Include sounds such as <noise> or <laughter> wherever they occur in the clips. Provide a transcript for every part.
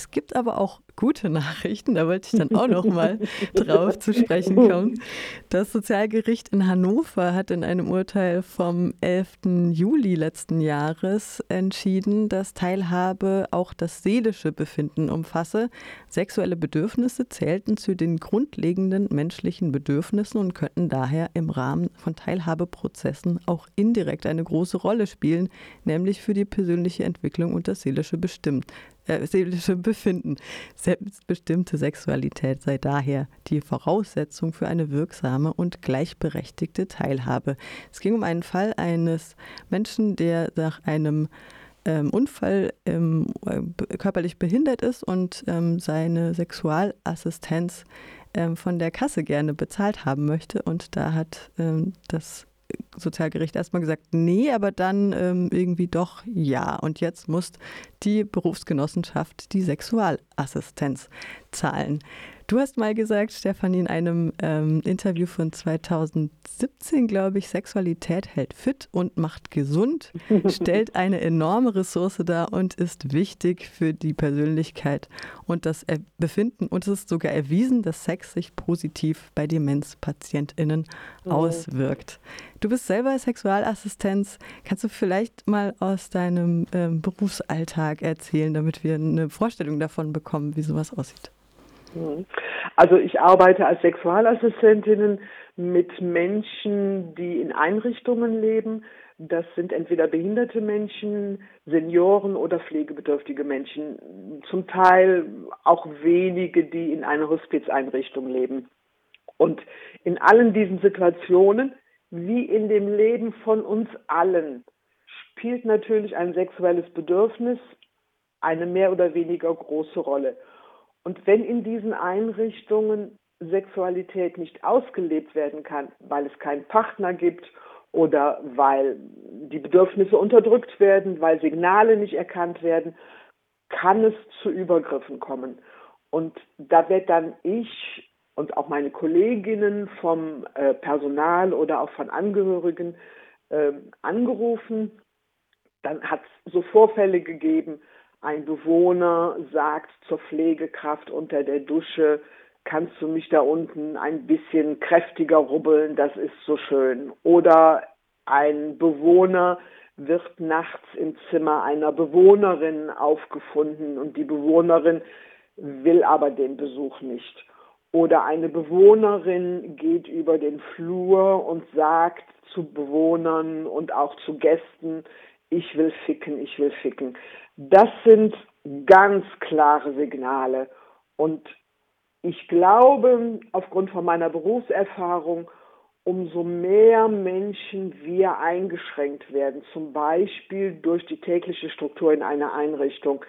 Es gibt aber auch gute Nachrichten, da wollte ich dann auch noch mal <laughs> drauf zu sprechen kommen. Das Sozialgericht in Hannover hat in einem Urteil vom 11. Juli letzten Jahres entschieden, dass Teilhabe auch das seelische Befinden umfasse. Sexuelle Bedürfnisse zählten zu den grundlegenden menschlichen Bedürfnissen und könnten daher im Rahmen von Teilhabeprozessen auch indirekt eine große Rolle spielen, nämlich für die persönliche Entwicklung und das seelische Bestimmen äh, seelische Befinden. Selbstbestimmte Sexualität sei daher die Voraussetzung für eine wirksame und gleichberechtigte Teilhabe. Es ging um einen Fall eines Menschen, der nach einem ähm, Unfall ähm, körperlich behindert ist und ähm, seine Sexualassistenz ähm, von der Kasse gerne bezahlt haben möchte. Und da hat ähm, das Sozialgericht erstmal gesagt, nee, aber dann ähm, irgendwie doch ja. Und jetzt muss die Berufsgenossenschaft die Sexualassistenz zahlen. Du hast mal gesagt, Stefanie, in einem ähm, Interview von 2017, glaube ich, Sexualität hält fit und macht gesund, <laughs> stellt eine enorme Ressource dar und ist wichtig für die Persönlichkeit und das Befinden. Und es ist sogar erwiesen, dass Sex sich positiv bei DemenzpatientInnen oh. auswirkt. Du bist selber Sexualassistenz. Kannst du vielleicht mal aus deinem ähm, Berufsalltag erzählen, damit wir eine Vorstellung davon bekommen, wie sowas aussieht? Mhm. Also ich arbeite als Sexualassistentin mit Menschen, die in Einrichtungen leben. Das sind entweder behinderte Menschen, Senioren oder pflegebedürftige Menschen. Zum Teil auch wenige, die in einer Hospizeinrichtung leben. Und in allen diesen Situationen, wie in dem Leben von uns allen, spielt natürlich ein sexuelles Bedürfnis eine mehr oder weniger große Rolle. Und wenn in diesen Einrichtungen Sexualität nicht ausgelebt werden kann, weil es keinen Partner gibt oder weil die Bedürfnisse unterdrückt werden, weil Signale nicht erkannt werden, kann es zu Übergriffen kommen. Und da wird dann ich und auch meine Kolleginnen vom äh, Personal oder auch von Angehörigen äh, angerufen. Dann hat es so Vorfälle gegeben, ein Bewohner sagt zur Pflegekraft unter der Dusche, kannst du mich da unten ein bisschen kräftiger rubbeln, das ist so schön. Oder ein Bewohner wird nachts im Zimmer einer Bewohnerin aufgefunden und die Bewohnerin will aber den Besuch nicht. Oder eine Bewohnerin geht über den Flur und sagt zu Bewohnern und auch zu Gästen, ich will ficken, ich will ficken. Das sind ganz klare Signale. Und ich glaube, aufgrund von meiner Berufserfahrung, umso mehr Menschen wir eingeschränkt werden, zum Beispiel durch die tägliche Struktur in einer Einrichtung.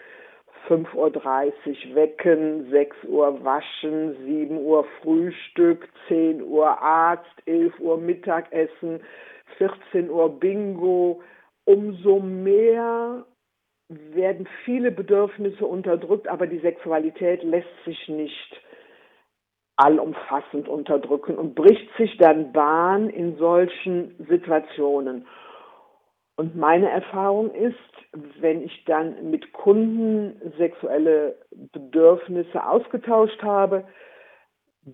5.30 Uhr wecken, 6 Uhr waschen, 7 Uhr Frühstück, 10 Uhr Arzt, 11 Uhr Mittagessen, 14 Uhr Bingo, umso mehr werden viele Bedürfnisse unterdrückt, aber die Sexualität lässt sich nicht allumfassend unterdrücken und bricht sich dann Bahn in solchen Situationen. Und meine Erfahrung ist, wenn ich dann mit Kunden sexuelle Bedürfnisse ausgetauscht habe,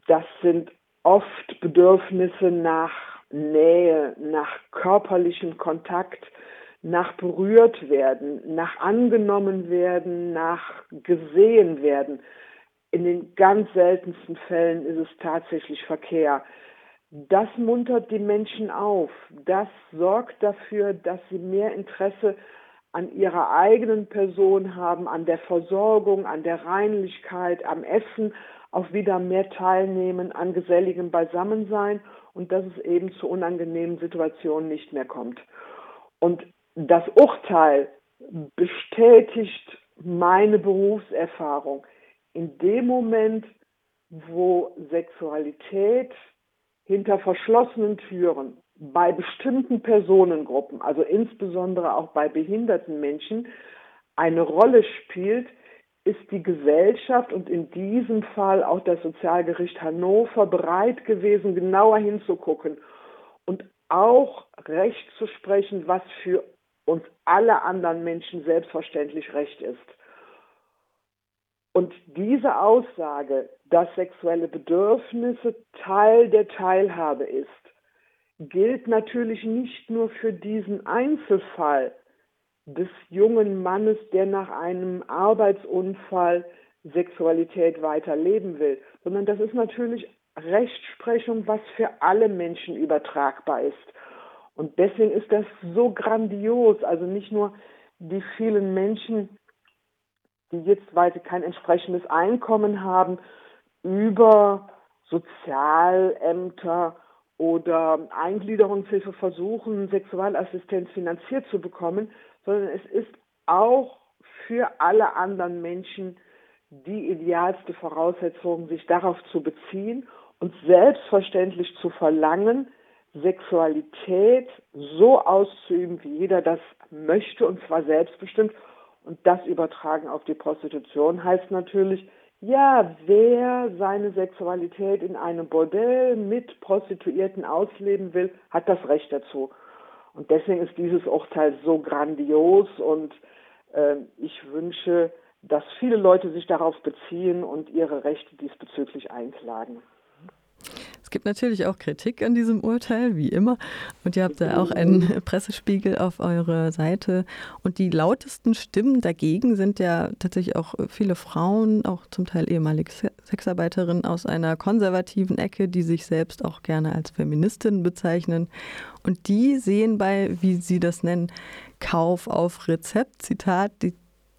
das sind oft Bedürfnisse nach Nähe, nach körperlichem Kontakt, nach berührt werden, nach angenommen werden, nach gesehen werden. In den ganz seltensten Fällen ist es tatsächlich Verkehr. Das muntert die Menschen auf. Das sorgt dafür, dass sie mehr Interesse an ihrer eigenen Person haben, an der Versorgung, an der Reinlichkeit, am Essen, auch wieder mehr teilnehmen an geselligem Beisammensein und dass es eben zu unangenehmen Situationen nicht mehr kommt. Und das Urteil bestätigt meine Berufserfahrung. In dem Moment, wo Sexualität hinter verschlossenen Türen bei bestimmten Personengruppen, also insbesondere auch bei behinderten Menschen, eine Rolle spielt, ist die Gesellschaft und in diesem Fall auch das Sozialgericht Hannover bereit gewesen, genauer hinzugucken und auch Recht zu sprechen, was für uns alle anderen Menschen selbstverständlich recht ist. Und diese Aussage, dass sexuelle Bedürfnisse Teil der Teilhabe ist, gilt natürlich nicht nur für diesen Einzelfall des jungen Mannes, der nach einem Arbeitsunfall Sexualität weiterleben will, sondern das ist natürlich Rechtsprechung, was für alle Menschen übertragbar ist. Und deswegen ist das so grandios, also nicht nur die vielen Menschen, die jetzt, weil sie kein entsprechendes Einkommen haben, über Sozialämter oder Eingliederungshilfe versuchen, Sexualassistenz finanziert zu bekommen, sondern es ist auch für alle anderen Menschen die idealste Voraussetzung, sich darauf zu beziehen und selbstverständlich zu verlangen, Sexualität so auszuüben, wie jeder das möchte, und zwar selbstbestimmt. Und das übertragen auf die Prostitution heißt natürlich, ja, wer seine Sexualität in einem Bordell mit Prostituierten ausleben will, hat das Recht dazu. Und deswegen ist dieses Urteil so grandios und äh, ich wünsche, dass viele Leute sich darauf beziehen und ihre Rechte diesbezüglich einklagen. Es gibt natürlich auch Kritik an diesem Urteil, wie immer. Und ihr habt da auch einen Pressespiegel auf eurer Seite. Und die lautesten Stimmen dagegen sind ja tatsächlich auch viele Frauen, auch zum Teil ehemalige Sexarbeiterinnen aus einer konservativen Ecke, die sich selbst auch gerne als Feministin bezeichnen. Und die sehen bei, wie sie das nennen, Kauf auf Rezept, Zitat, die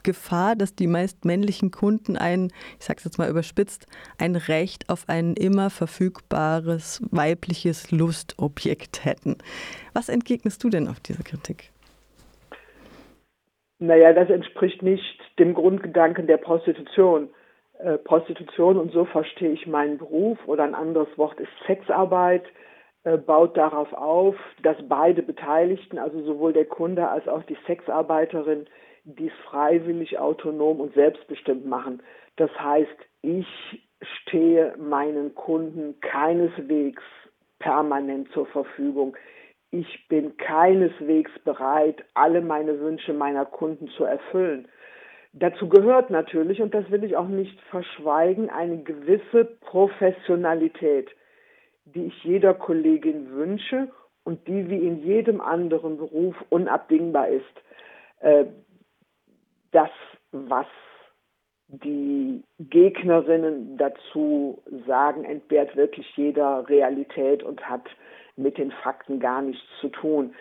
Gefahr, dass die meist männlichen Kunden ein, ich sage es jetzt mal überspitzt, ein Recht auf ein immer verfügbares weibliches Lustobjekt hätten. Was entgegnest du denn auf diese Kritik? Naja, das entspricht nicht dem Grundgedanken der Prostitution. Äh, Prostitution, und so verstehe ich meinen Beruf, oder ein anderes Wort ist Sexarbeit, äh, baut darauf auf, dass beide Beteiligten, also sowohl der Kunde als auch die Sexarbeiterin, dies freiwillig, autonom und selbstbestimmt machen. Das heißt, ich stehe meinen Kunden keineswegs permanent zur Verfügung. Ich bin keineswegs bereit, alle meine Wünsche meiner Kunden zu erfüllen. Dazu gehört natürlich, und das will ich auch nicht verschweigen, eine gewisse Professionalität, die ich jeder Kollegin wünsche und die wie in jedem anderen Beruf unabdingbar ist. Das, was die Gegnerinnen dazu sagen, entbehrt wirklich jeder Realität und hat mit den Fakten gar nichts zu tun.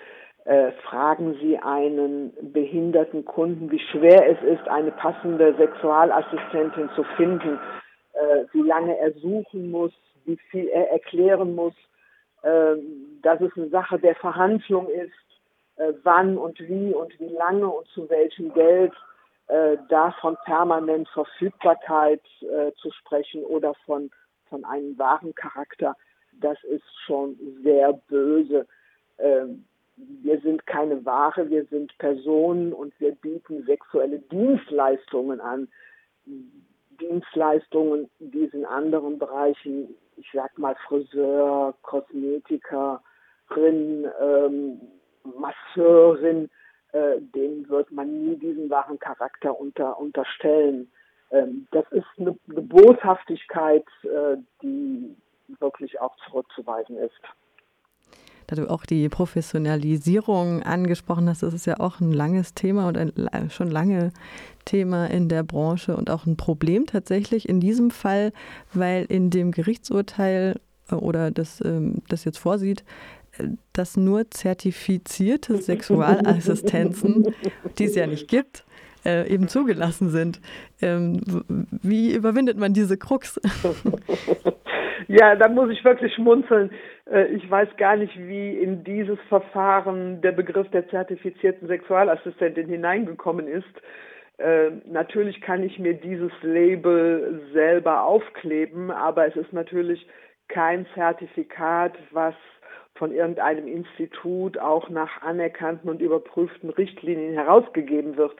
Äh, fragen Sie einen behinderten Kunden, wie schwer es ist, eine passende Sexualassistentin zu finden, äh, wie lange er suchen muss, wie viel er erklären muss, äh, dass es eine Sache der Verhandlung ist, äh, wann und wie und wie lange und zu welchem Geld äh, da von permanent Verfügbarkeit äh, zu sprechen oder von, von einem wahren Charakter, das ist schon sehr böse. Ähm, wir sind keine Ware, wir sind Personen und wir bieten sexuelle Dienstleistungen an. Dienstleistungen, die es in anderen Bereichen, ich sag mal Friseur, Kosmetikerin, ähm, Masseurin, äh, dem wird man nie diesen wahren Charakter unter, unterstellen. Ähm, das ist eine, eine Boshaftigkeit, äh, die wirklich auch zurückzuweisen ist. Da du auch die Professionalisierung angesprochen hast, das ist ja auch ein langes Thema und ein schon lange Thema in der Branche und auch ein Problem tatsächlich in diesem Fall, weil in dem Gerichtsurteil äh, oder das, ähm, das jetzt vorsieht, dass nur zertifizierte Sexualassistenzen, die es ja nicht gibt, äh, eben zugelassen sind. Ähm, wie überwindet man diese Krux? <laughs> Ja, da muss ich wirklich schmunzeln. Äh, ich weiß gar nicht, wie in dieses Verfahren der Begriff der zertifizierten Sexualassistentin hineingekommen ist. Äh, natürlich kann ich mir dieses Label selber aufkleben, aber es ist natürlich kein Zertifikat, was von irgendeinem Institut auch nach anerkannten und überprüften Richtlinien herausgegeben wird.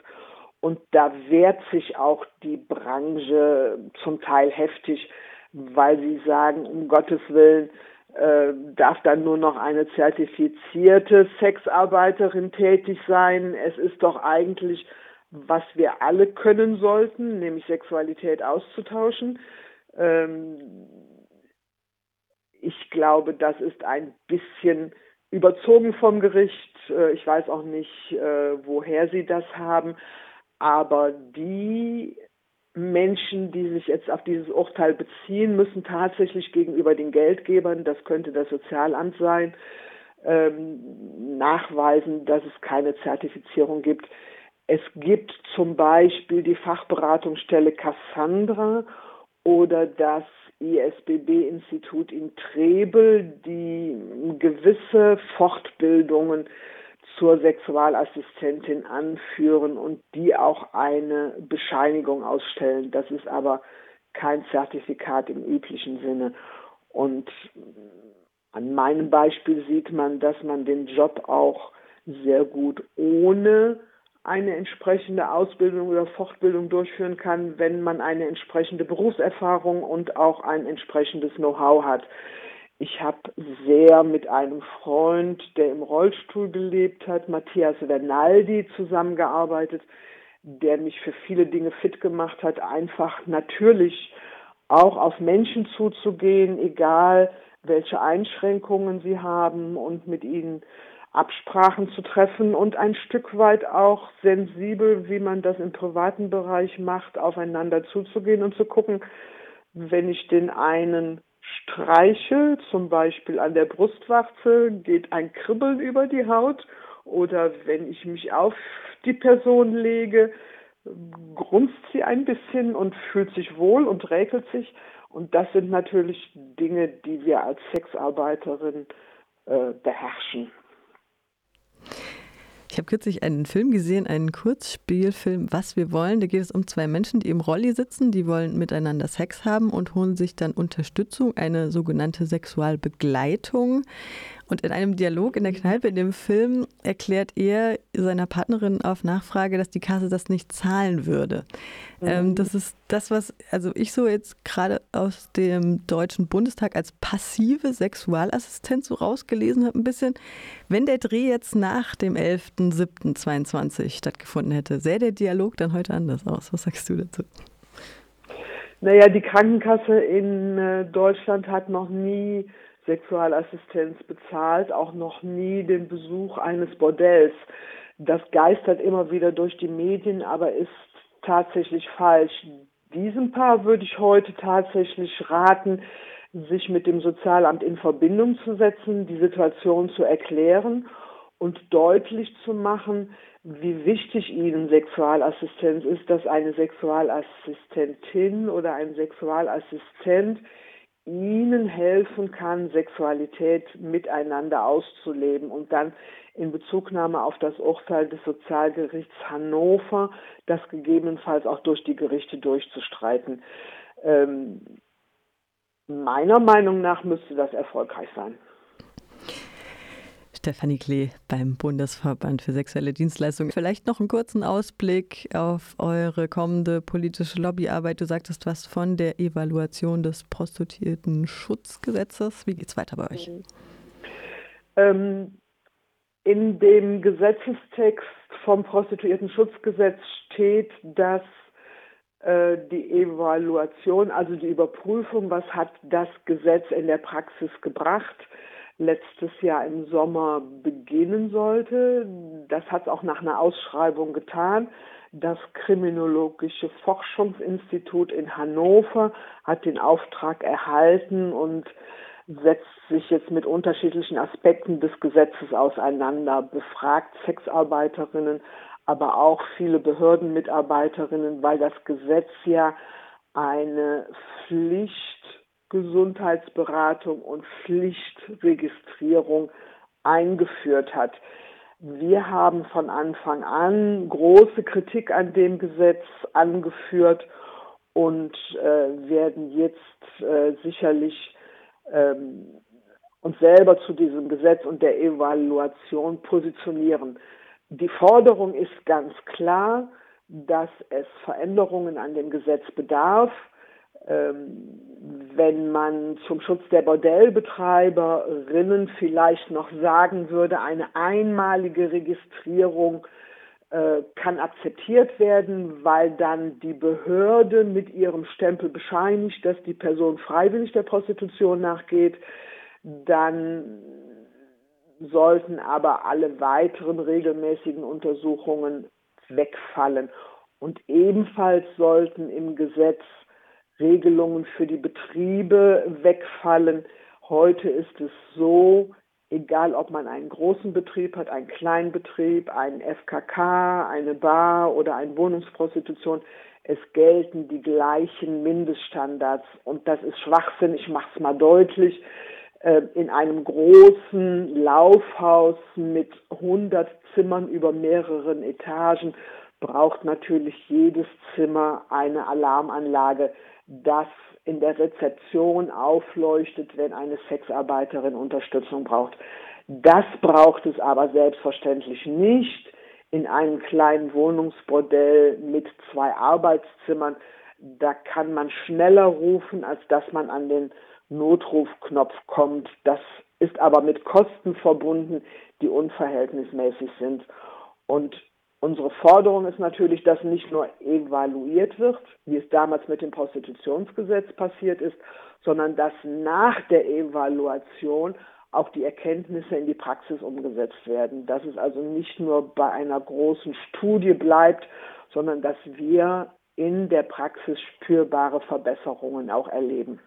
Und da wehrt sich auch die Branche zum Teil heftig, weil sie sagen, um Gottes Willen, äh, darf dann nur noch eine zertifizierte Sexarbeiterin tätig sein. Es ist doch eigentlich was wir alle können sollten, nämlich Sexualität auszutauschen. Ähm, ich glaube, das ist ein bisschen überzogen vom Gericht. Äh, ich weiß auch nicht, äh, woher sie das haben. Aber die Menschen, die sich jetzt auf dieses Urteil beziehen, müssen tatsächlich gegenüber den Geldgebern, das könnte das Sozialamt sein, ähm, nachweisen, dass es keine Zertifizierung gibt. Es gibt zum Beispiel die Fachberatungsstelle Cassandra oder das ISBB-Institut in Trebel, die gewisse Fortbildungen zur Sexualassistentin anführen und die auch eine Bescheinigung ausstellen. Das ist aber kein Zertifikat im üblichen Sinne. Und an meinem Beispiel sieht man, dass man den Job auch sehr gut ohne eine entsprechende Ausbildung oder Fortbildung durchführen kann, wenn man eine entsprechende Berufserfahrung und auch ein entsprechendes Know-how hat. Ich habe sehr mit einem Freund, der im Rollstuhl gelebt hat, Matthias Vernaldi, zusammengearbeitet, der mich für viele Dinge fit gemacht hat, einfach natürlich auch auf Menschen zuzugehen, egal welche Einschränkungen sie haben und mit ihnen Absprachen zu treffen und ein Stück weit auch sensibel, wie man das im privaten Bereich macht, aufeinander zuzugehen und zu gucken, wenn ich den einen streiche, zum Beispiel an der Brustwarze, geht ein Kribbeln über die Haut oder wenn ich mich auf die Person lege, grunzt sie ein bisschen und fühlt sich wohl und räkelt sich. Und das sind natürlich Dinge, die wir als Sexarbeiterin äh, beherrschen. Ich habe kürzlich einen Film gesehen, einen Kurzspielfilm, Was wir wollen. Da geht es um zwei Menschen, die im Rolli sitzen, die wollen miteinander Sex haben und holen sich dann Unterstützung, eine sogenannte Sexualbegleitung. Und in einem Dialog in der Kneipe in dem Film erklärt er seiner Partnerin auf Nachfrage, dass die Kasse das nicht zahlen würde. Ähm, mhm. das ist das, was also ich so jetzt gerade aus dem Deutschen Bundestag als passive Sexualassistenz so rausgelesen habe, ein bisschen. Wenn der Dreh jetzt nach dem 11.07.22 stattgefunden hätte, sähe der Dialog dann heute anders aus. Was sagst du dazu? Naja, die Krankenkasse in äh, Deutschland hat noch nie Sexualassistenz bezahlt, auch noch nie den Besuch eines Bordells. Das geistert immer wieder durch die Medien, aber ist tatsächlich falsch. Diesem Paar würde ich heute tatsächlich raten, sich mit dem Sozialamt in Verbindung zu setzen, die Situation zu erklären und deutlich zu machen, wie wichtig ihnen Sexualassistenz ist, dass eine Sexualassistentin oder ein Sexualassistent ihnen helfen kann, Sexualität miteinander auszuleben und dann in Bezugnahme auf das Urteil des Sozialgerichts Hannover, das gegebenenfalls auch durch die Gerichte durchzustreiten. Ähm, meiner Meinung nach müsste das erfolgreich sein. Stefanie Klee beim Bundesverband für sexuelle Dienstleistungen. Vielleicht noch einen kurzen Ausblick auf eure kommende politische Lobbyarbeit. Du sagtest was von der Evaluation des Prostituierten-Schutzgesetzes. Wie geht es weiter bei euch? Ähm, in dem Gesetzestext vom Prostituierten-Schutzgesetz steht, dass äh, die Evaluation, also die Überprüfung, was hat das Gesetz in der Praxis gebracht, letztes Jahr im Sommer beginnen sollte. Das hat es auch nach einer Ausschreibung getan. Das Kriminologische Forschungsinstitut in Hannover hat den Auftrag erhalten und setzt sich jetzt mit unterschiedlichen Aspekten des Gesetzes auseinander, befragt Sexarbeiterinnen, aber auch viele Behördenmitarbeiterinnen, weil das Gesetz ja eine Pflicht Gesundheitsberatung und Pflichtregistrierung eingeführt hat. Wir haben von Anfang an große Kritik an dem Gesetz angeführt und äh, werden jetzt äh, sicherlich ähm, uns selber zu diesem Gesetz und der Evaluation positionieren. Die Forderung ist ganz klar, dass es Veränderungen an dem Gesetz bedarf. Ähm, wenn man zum Schutz der Bordellbetreiberinnen vielleicht noch sagen würde, eine einmalige Registrierung äh, kann akzeptiert werden, weil dann die Behörde mit ihrem Stempel bescheinigt, dass die Person freiwillig der Prostitution nachgeht. Dann sollten aber alle weiteren regelmäßigen Untersuchungen wegfallen. Und ebenfalls sollten im Gesetz Regelungen für die Betriebe wegfallen. Heute ist es so, egal ob man einen großen Betrieb hat, einen kleinen Betrieb, einen FKK, eine Bar oder eine Wohnungsprostitution, es gelten die gleichen Mindeststandards. Und das ist Schwachsinn, ich mache es mal deutlich. Äh, in einem großen Laufhaus mit 100 Zimmern über mehreren Etagen braucht natürlich jedes Zimmer eine Alarmanlage, das in der Rezeption aufleuchtet, wenn eine Sexarbeiterin Unterstützung braucht. Das braucht es aber selbstverständlich nicht in einem kleinen Wohnungsbordell mit zwei Arbeitszimmern. Da kann man schneller rufen, als dass man an den Notrufknopf kommt. Das ist aber mit Kosten verbunden, die unverhältnismäßig sind. Und Unsere Forderung ist natürlich, dass nicht nur evaluiert wird, wie es damals mit dem Prostitutionsgesetz passiert ist, sondern dass nach der Evaluation auch die Erkenntnisse in die Praxis umgesetzt werden. Dass es also nicht nur bei einer großen Studie bleibt, sondern dass wir in der Praxis spürbare Verbesserungen auch erleben.